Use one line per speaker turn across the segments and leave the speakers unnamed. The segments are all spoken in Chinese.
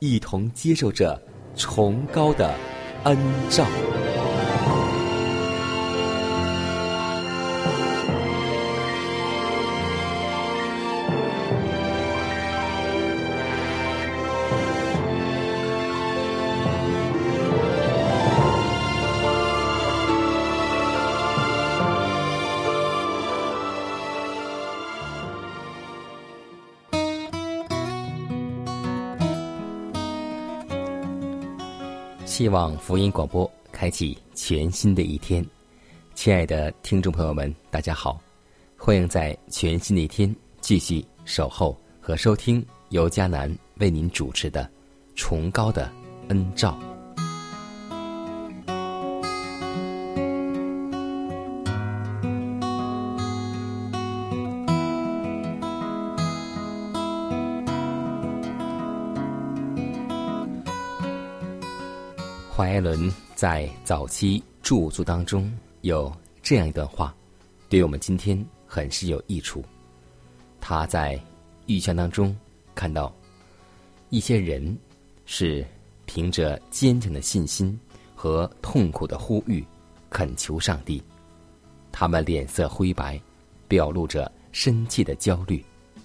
一同接受着崇高的恩照。望福音广播开启全新的一天，亲爱的听众朋友们，大家好，欢迎在全新的一天继续守候和收听由迦南为您主持的《崇高的恩照》。艾伦在早期著作当中有这样一段话，对我们今天很是有益处。他在预象当中看到一些人是凭着坚强的信心和痛苦的呼吁恳求上帝，他们脸色灰白，表露着深切的焦虑，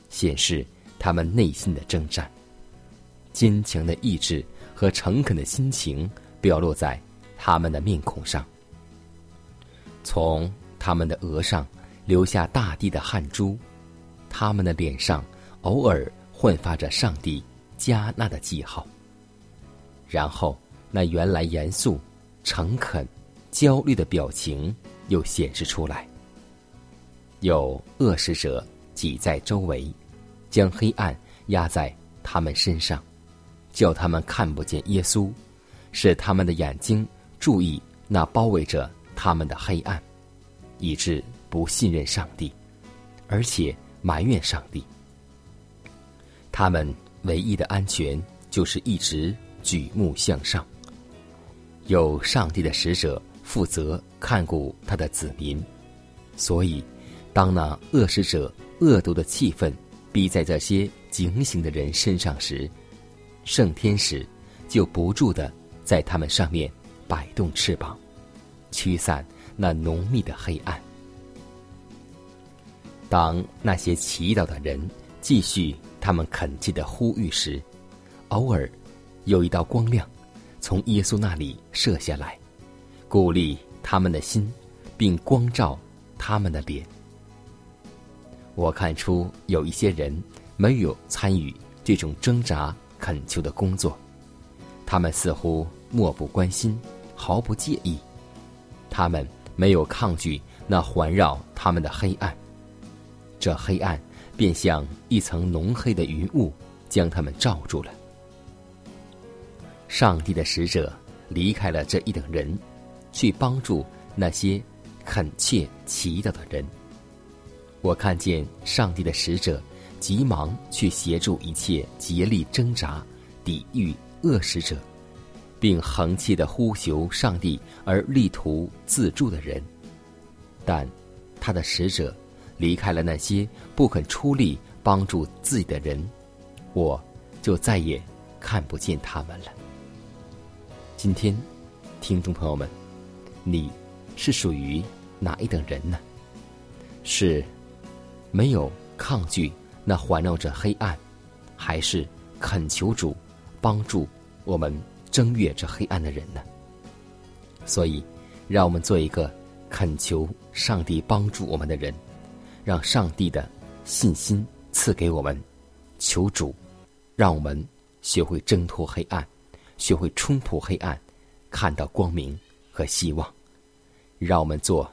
显示他们内心的征战。坚强的意志和诚恳的心情。表露在他们的面孔上，从他们的额上流下大地的汗珠，他们的脸上偶尔焕发着上帝加纳的记号。然后，那原来严肃、诚恳、焦虑的表情又显示出来。有恶食者挤在周围，将黑暗压在他们身上，叫他们看不见耶稣。使他们的眼睛注意那包围着他们的黑暗，以致不信任上帝，而且埋怨上帝。他们唯一的安全就是一直举目向上。有上帝的使者负责看顾他的子民，所以当那恶使者恶毒的气氛逼在这些警醒的人身上时，圣天使就不住的。在他们上面摆动翅膀，驱散那浓密的黑暗。当那些祈祷的人继续他们恳切的呼吁时，偶尔有一道光亮从耶稣那里射下来，鼓励他们的心，并光照他们的脸。我看出有一些人没有参与这种挣扎恳求的工作。他们似乎漠不关心，毫不介意。他们没有抗拒那环绕他们的黑暗，这黑暗便像一层浓黑的云雾，将他们罩住了。上帝的使者离开了这一等人，去帮助那些恳切祈祷的人。我看见上帝的使者急忙去协助一切竭力挣扎、抵御。恶使者，并横气的呼求上帝而力图自助的人，但他的使者离开了那些不肯出力帮助自己的人，我就再也看不见他们了。今天，听众朋友们，你是属于哪一等人呢？是没有抗拒那环绕着黑暗，还是恳求主帮助我们正越这黑暗的人呢？所以，让我们做一个恳求上帝帮助我们的人，让上帝的信心赐给我们，求主让我们学会挣脱黑暗，学会冲破黑暗，看到光明和希望。让我们做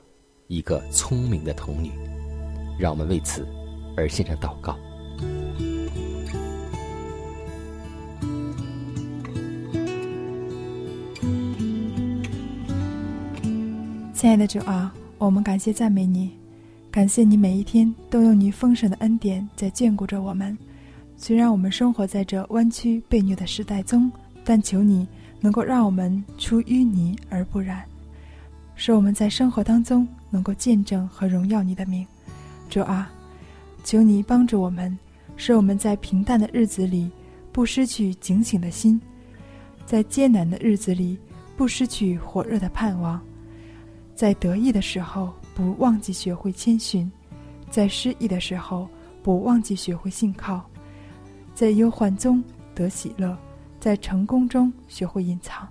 一个聪明的童女，让我们为此而献上祷告。
亲爱的主啊，我们感谢赞美你，感谢你每一天都用你丰盛的恩典在眷顾着我们。虽然我们生活在这弯曲被虐的时代中，但求你能够让我们出淤泥而不染，使我们在生活当中能够见证和荣耀你的名。主啊，求你帮助我们，使我们在平淡的日子里不失去警醒的心，在艰难的日子里不失去火热的盼望。在得意的时候，不忘记学会谦逊；在失意的时候，不忘记学会信靠；在忧患中得喜乐，在成功中学会隐藏。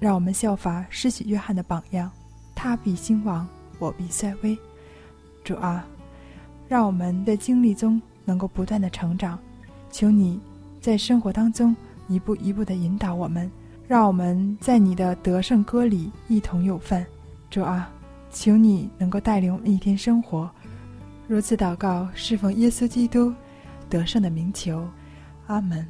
让我们效法施洗约翰的榜样，他必兴旺，我必衰微。主啊，让我们在经历中能够不断的成长。求你在生活当中一步一步的引导我们，让我们在你的得胜歌里一同有份。主啊，求你能够带领我们一天生活，如此祷告，侍奉耶稣基督得胜的名求，阿门。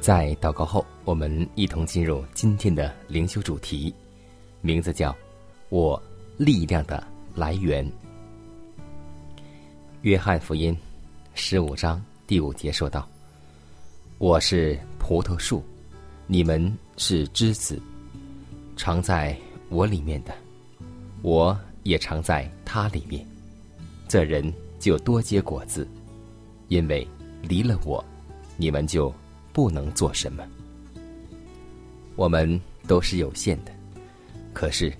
在祷告后，我们一同进入今天的灵修主题，名字叫“我”。力量的来源。约翰福音十五章第五节说道：“我是葡萄树，你们是枝子，常在我里面的，我也常在他里面。这人就多结果子，因为离了我，你们就不能做什么。我们都是有限的，可是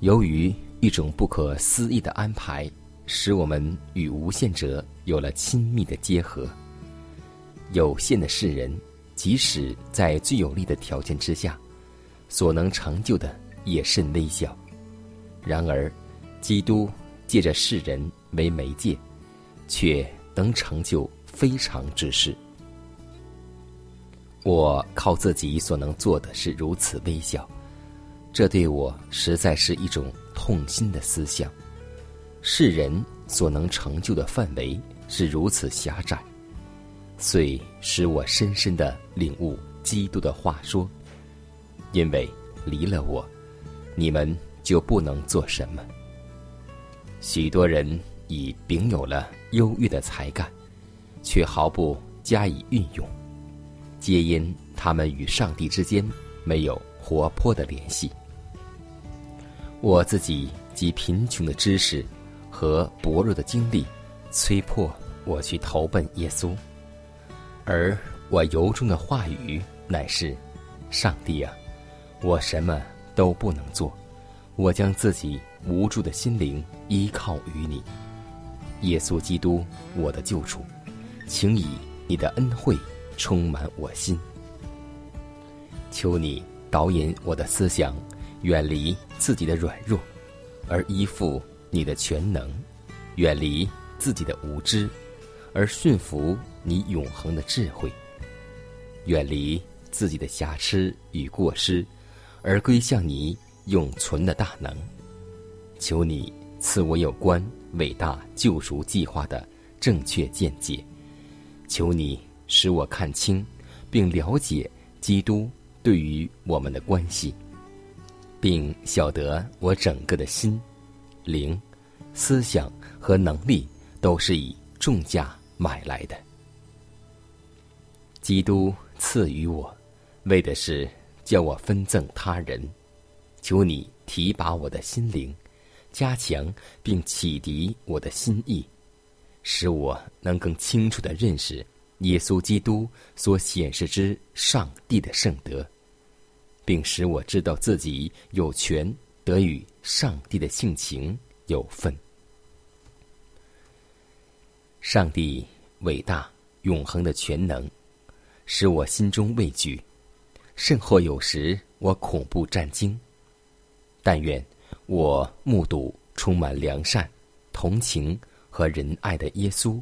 由于。”一种不可思议的安排，使我们与无限者有了亲密的结合。有限的世人，即使在最有利的条件之下，所能成就的也甚微小。然而，基督借着世人为媒介，却能成就非常之事。我靠自己所能做的是如此微小，这对我实在是一种。痛心的思想，世人所能成就的范围是如此狭窄，遂使我深深的领悟基督的话说：“因为离了我，你们就不能做什么。”许多人已秉有了优越的才干，却毫不加以运用，皆因他们与上帝之间没有活泼的联系。我自己及贫穷的知识和薄弱的经历，催迫我去投奔耶稣，而我由衷的话语乃是：上帝啊，我什么都不能做，我将自己无助的心灵依靠于你，耶稣基督，我的救主，请以你的恩惠充满我心，求你导引我的思想。远离自己的软弱，而依附你的全能；远离自己的无知，而驯服你永恒的智慧；远离自己的瑕疵与过失，而归向你永存的大能。求你赐我有关伟大救赎计划的正确见解；求你使我看清并了解基督对于我们的关系。并晓得我整个的心、灵、思想和能力都是以重价买来的。基督赐予我，为的是叫我分赠他人。求你提拔我的心灵，加强并启迪我的心意，使我能更清楚的认识耶稣基督所显示之上帝的圣德，并使我知道自己有权得与上帝的性情有份。上帝伟大永恒的全能，使我心中畏惧，甚或有时我恐怖战惊。但愿我目睹充满良善、同情和仁爱的耶稣，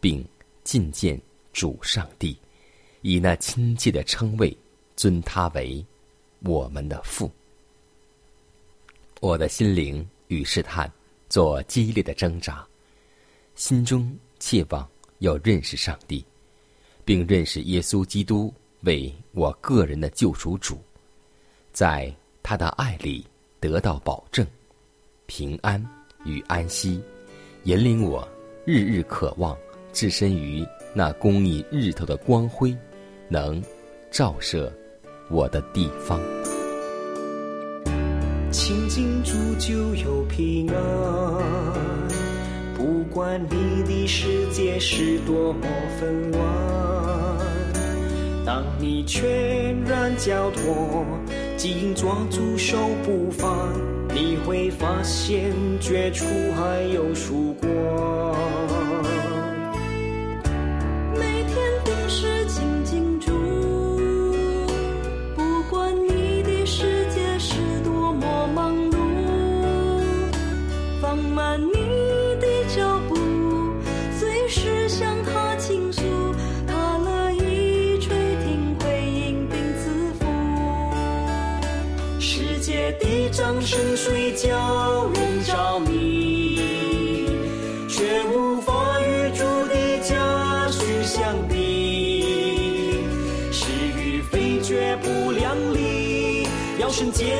并觐见主上帝，以那亲切的称谓尊他为我们的父。我的心灵与试探做激烈的挣扎。心中切望要认识上帝，并认识耶稣基督为我个人的救赎主，在他的爱里得到保证、平安与安息，引领我日日渴望置身于那公义日头的光辉，能照射我的地方。
亲近主就有平安。不管你的世界是多么纷乱，当你全然交托，紧抓住手不放，你会发现绝处还有曙光。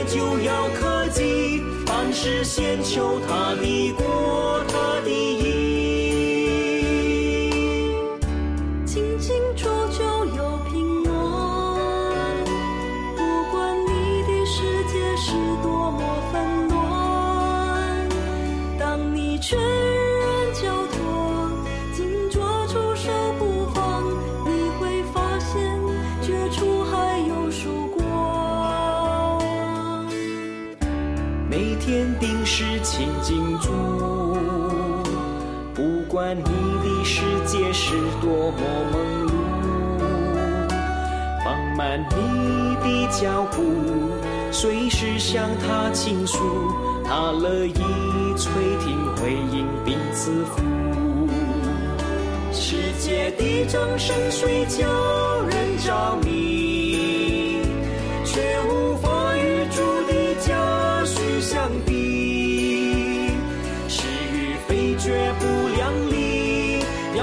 就要科技，凡事先求他的过，你的世界是多么忙碌，放慢你的脚步，随时向他倾诉，他乐意垂听回应并赐福。世界的掌声虽叫人着迷，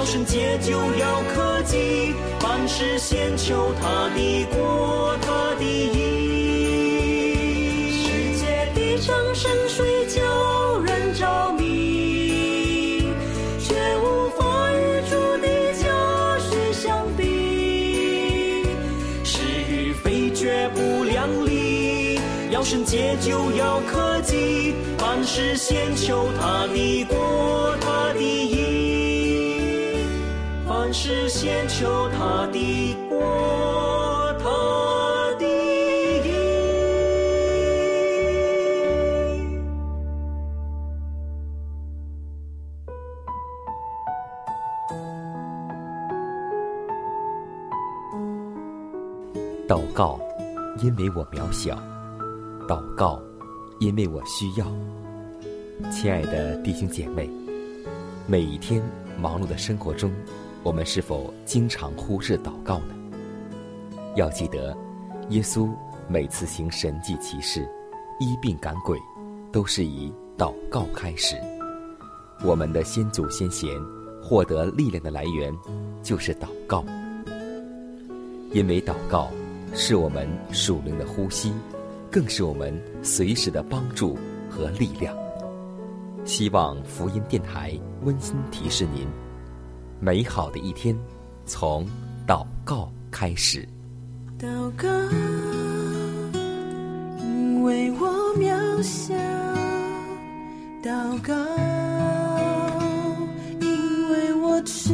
要圣洁就要科技，凡事先求他的国，他的义。世界的掌声水叫人着迷，却无法与主的家训相比。是与非绝不两立，要圣洁就要科技，凡事先求他的国，他的义。是先求他的国，他的义。
祷告，因为我渺小；祷告，因为我需要。亲爱的弟兄姐妹，每一天忙碌的生活中。我们是否经常忽视祷告呢？要记得，耶稣每次行神迹奇事、医病赶鬼，都是以祷告开始。我们的先祖先贤获得力量的来源，就是祷告。因为祷告是我们属灵的呼吸，更是我们随时的帮助和力量。希望福音电台温馨提示您。美好的一天，从祷告开始。
祷告，因为我渺小；祷告，因为我知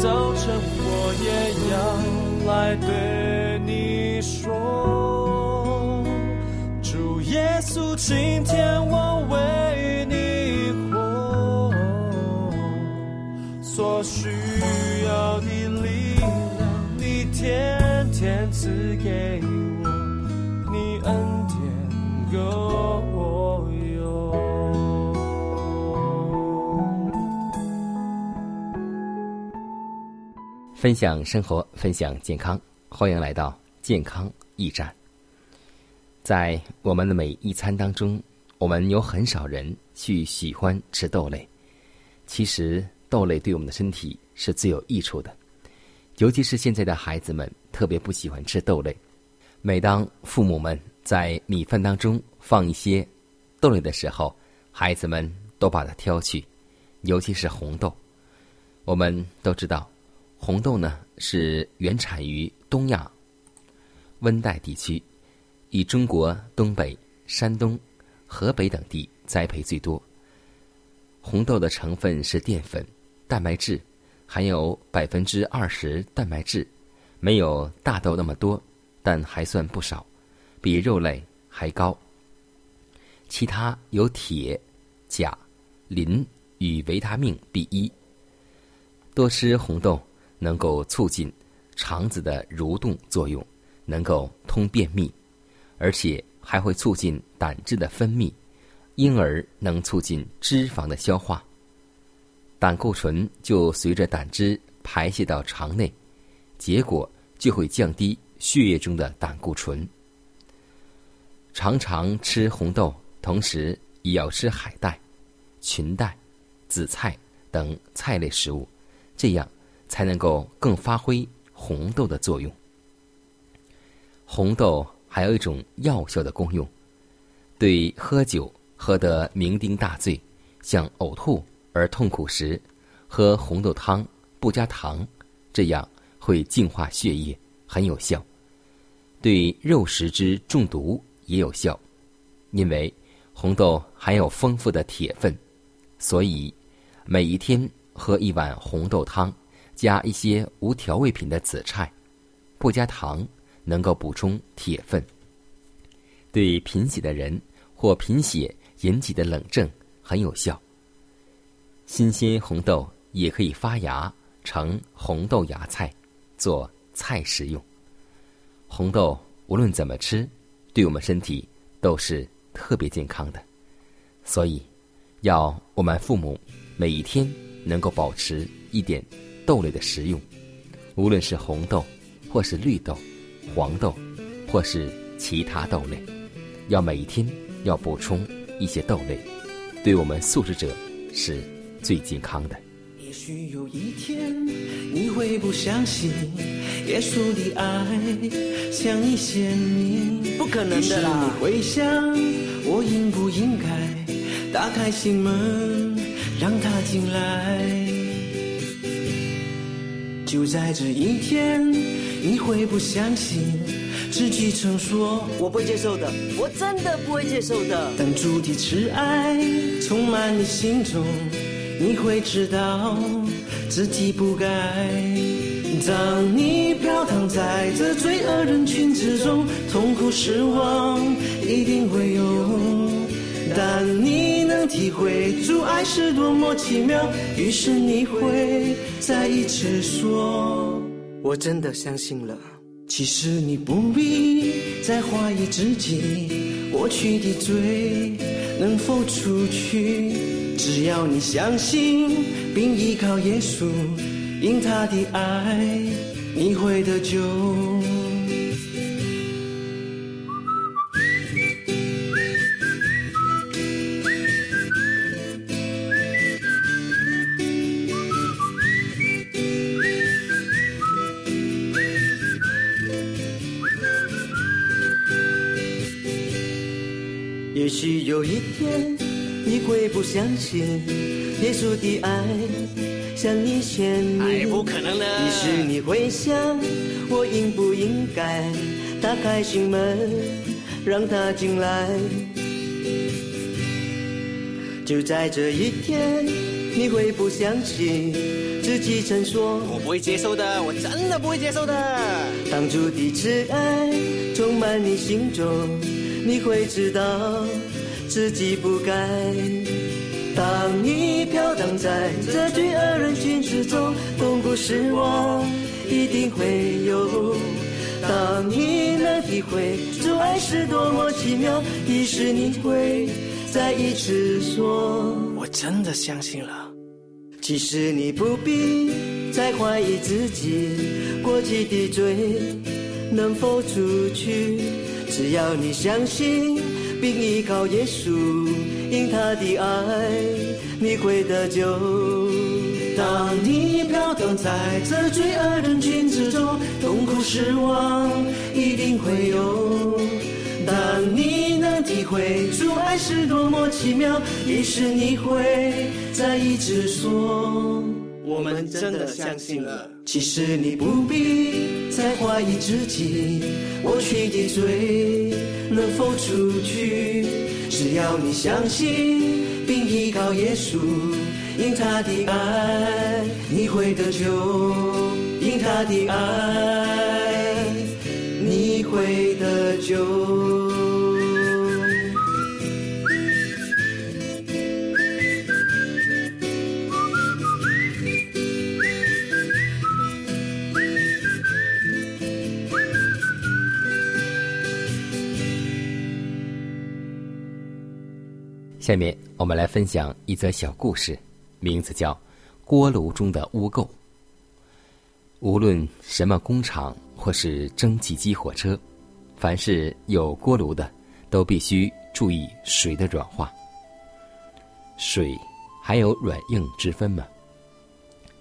早晨，我也要来对你说，主耶稣，今天我为你活，所需要的力量，你天天赐给我，你恩典够
分享生活，分享健康，欢迎来到健康驿站。在我们的每一餐当中，我们有很少人去喜欢吃豆类。其实，豆类对我们的身体是最有益处的，尤其是现在的孩子们特别不喜欢吃豆类。每当父母们在米饭当中放一些豆类的时候，孩子们都把它挑去，尤其是红豆。我们都知道，红豆呢是原产于东亚温带地区，以中国东北、山东、河北等地栽培最多。红豆的成分是淀粉、蛋白质，含有百分之二十蛋白质，没有大豆那么多，但还算不少，比肉类还高。其他有铁、钾、磷与维他命 B 一。多吃红豆能够促进肠子的蠕动作用，能够通便秘，而且还会促进胆汁的分泌，因而能促进脂肪的消化。胆固醇就随着胆汁排泄到肠内，结果就会降低血液中的胆固醇。常常吃红豆，同时也要吃海带、裙带、紫菜等菜类食物。这样才能够更发挥红豆的作用。红豆还有一种药效的功用，对喝酒喝得酩酊大醉、想呕吐而痛苦时，喝红豆汤不加糖，这样会净化血液，很有效。对肉食之中毒也有效，因为红豆含有丰富的铁分，所以每一天。喝一碗红豆汤，加一些无调味品的紫菜，不加糖，能够补充铁分。对贫血的人或贫血引起的冷症很有效。新鲜红豆也可以发芽成红豆芽菜，做菜食用。红豆无论怎么吃，对我们身体都是特别健康的，所以要我们父母每一天。能够保持一点豆类的食用，无论是红豆，或是绿豆、黄豆，或是其他豆类，要每一天要补充一些豆类，对我们素食者是最健康的。
也许有一天你会不相信耶稣的爱像你显明，
不可能的啦！
你会想我应不应该打开心门？让他进来，就在这一天，你会不相信自己曾说
我不会接受的，我真的不会接受的。
当主题是爱充满你心中，
你会知道自己不该。当你飘荡在这罪恶人群之中，痛苦失望一定会有。但你能体会主爱是多么奇妙，于是你会再一次说：“我真的相信了。”其实你不必再怀疑自己过去的罪能否除去，只要你相信并依靠耶稣，因他的爱你会得救。也许有一天你会不相信耶稣的爱像你显
哎，
明，
不可能的。
于是你会想，我应不应该打开心门让他进来？就在这一天，你会不相信自己曾说。
我不会接受的，我真的不会接受的。
当初的挚爱充满你心中，你会知道自己不该。当你飘荡在这罪恶人群之中，痛苦失望一定会有。当你能体会主爱是多么奇妙，于是你会再一次说：
我真的相信了。
其实你不必再怀疑自己过去的罪能否除去，只要你相信并依靠耶稣，因他的爱你会得救。当你飘荡在这罪恶人群之中，痛苦失望一定会有。当你能体会主爱是多么奇妙，于是你会再一直说：我们真的相信了。其实你不必再怀疑自己过去的罪能否除去，只要你相信并依靠耶稣，因他的爱你会得救，因他的爱你会得救。
下面我们来分享一则小故事，名字叫《锅炉中的污垢》。无论什么工厂或是蒸汽机火车，凡是有锅炉的，都必须注意水的软化。水还有软硬之分吗？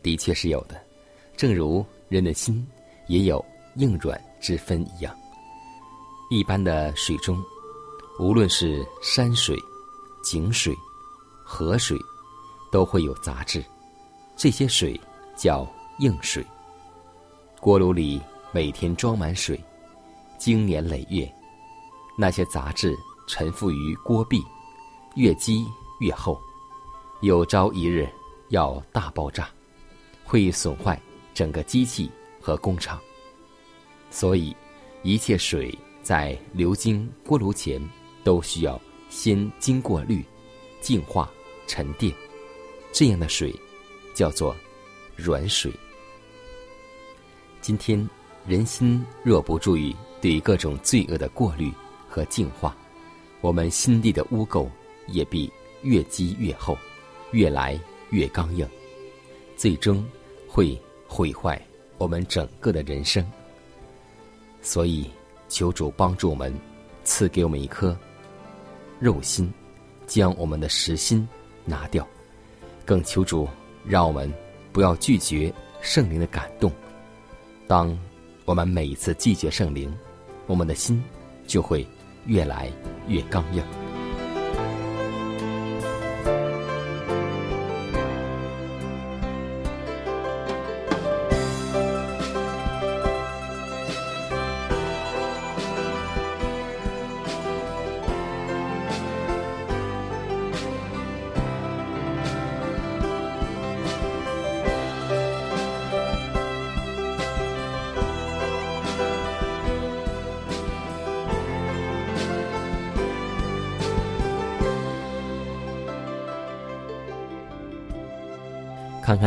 的确是有的，正如人的心也有硬软之分一样。一般的水中，无论是山水、井水、河水，都会有杂质，这些水叫硬水。锅炉里每天装满水，经年累月，那些杂质沉浮于锅壁，越积越厚，有朝一日要大爆炸，会损坏整个机器和工厂。所以，一切水在流经锅炉前，都需要先经过滤、净化、沉淀，这样的水叫做软水。今天，人心若不注意对各种罪恶的过滤和净化，我们心地的污垢也必越积越厚，越来越刚硬，最终会毁坏我们整个的人生。所以，求主帮助我们，赐给我们一颗肉心，将我们的实心拿掉。更求主让我们不要拒绝圣灵的感动。当我们每一次拒绝圣灵，我们的心就会越来越刚硬。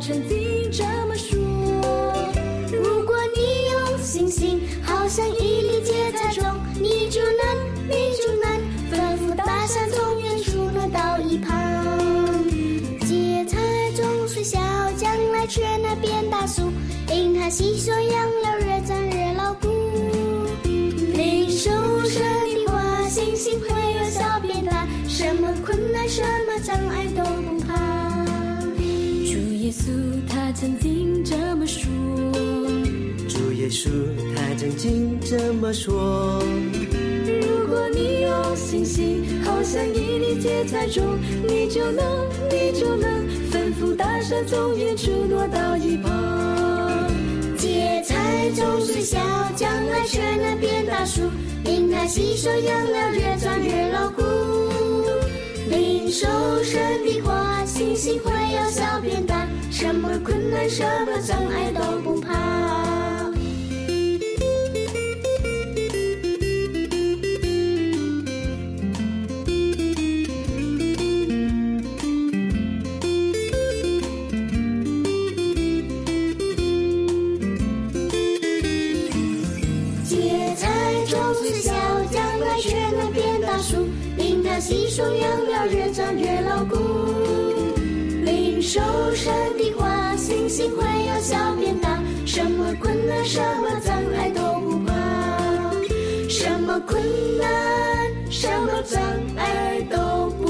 曾经这么说：如果你有信心，好像一粒芥菜种，你就能，你就能吩咐大山从远处挪到一旁。芥菜种虽小，将来却能变大树，因它吸收养
主耶稣他曾经这么说：如果你有信心，好像一粒芥菜种，你就能，你就能吩咐大山从远处挪到一旁。
芥菜种是小，将来却能变大树，因它吸收养料越长越牢固。领受神的话，信心会由小变大，什么困难、什么障碍都不怕。因它吸收养料越长越牢固。领受神的花，星星快要小变大，什么困难、什么障碍都不怕，什么困难、什么障碍都不